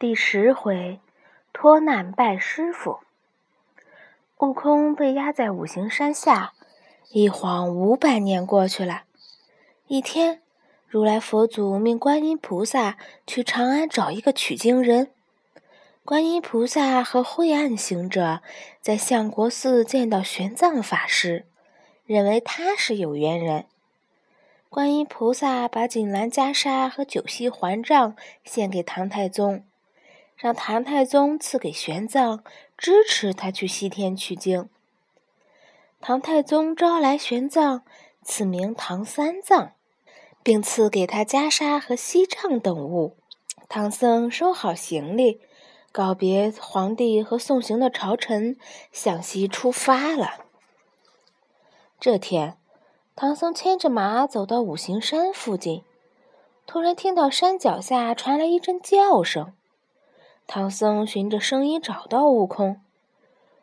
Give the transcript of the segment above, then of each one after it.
第十回，脱难拜师傅。悟空被压在五行山下，一晃五百年过去了。一天，如来佛祖命观音菩萨去长安找一个取经人。观音菩萨和晦暗行者在相国寺见到玄奘法师，认为他是有缘人。观音菩萨把锦兰袈裟和九锡环杖献给唐太宗。让唐太宗赐给玄奘，支持他去西天取经。唐太宗招来玄奘，赐名唐三藏，并赐给他袈裟和锡杖等物。唐僧收好行李，告别皇帝和送行的朝臣，向西出发了。这天，唐僧牵着马走到五行山附近，突然听到山脚下传来一阵叫声。唐僧循着声音找到悟空，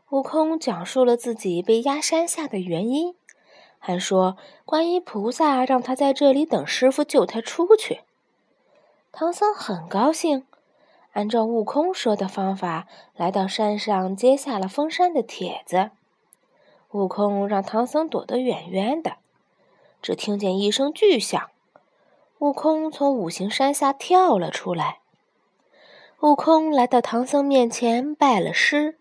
悟空讲述了自己被压山下的原因，还说观音菩萨让他在这里等师傅救他出去。唐僧很高兴，按照悟空说的方法，来到山上接下了封山的帖子。悟空让唐僧躲得远远的，只听见一声巨响，悟空从五行山下跳了出来。悟空来到唐僧面前拜了师，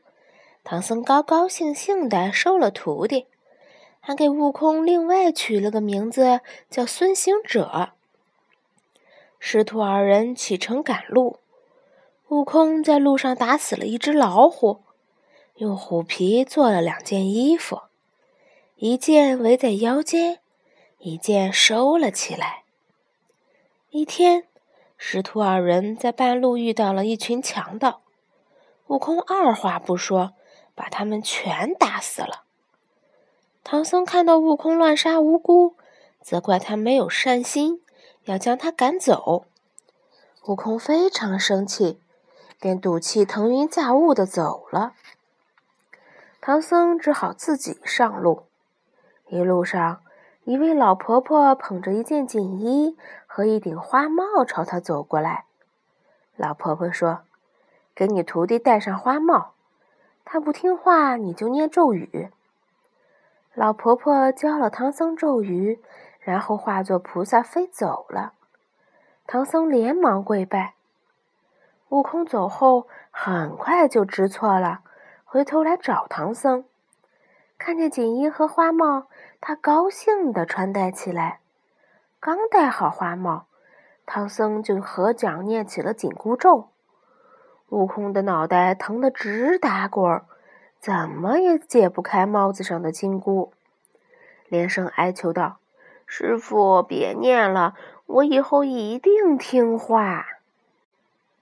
唐僧高高兴兴地收了徒弟，还给悟空另外取了个名字叫孙行者。师徒二人启程赶路，悟空在路上打死了一只老虎，用虎皮做了两件衣服，一件围在腰间，一件收了起来。一天。师徒二人在半路遇到了一群强盗，悟空二话不说，把他们全打死了。唐僧看到悟空乱杀无辜，责怪他没有善心，要将他赶走。悟空非常生气，便赌气腾云驾雾的走了。唐僧只好自己上路，一路上。一位老婆婆捧着一件锦衣和一顶花帽朝他走过来。老婆婆说：“给你徒弟戴上花帽，他不听话，你就念咒语。”老婆婆教了唐僧咒语，然后化作菩萨飞走了。唐僧连忙跪拜。悟空走后，很快就知错了，回头来找唐僧。看见锦衣和花帽，他高兴地穿戴起来。刚戴好花帽，唐僧就合掌念起了紧箍咒。悟空的脑袋疼得直打滚，怎么也解不开帽子上的金箍，连声哀求道：“师傅，别念了，我以后一定听话。”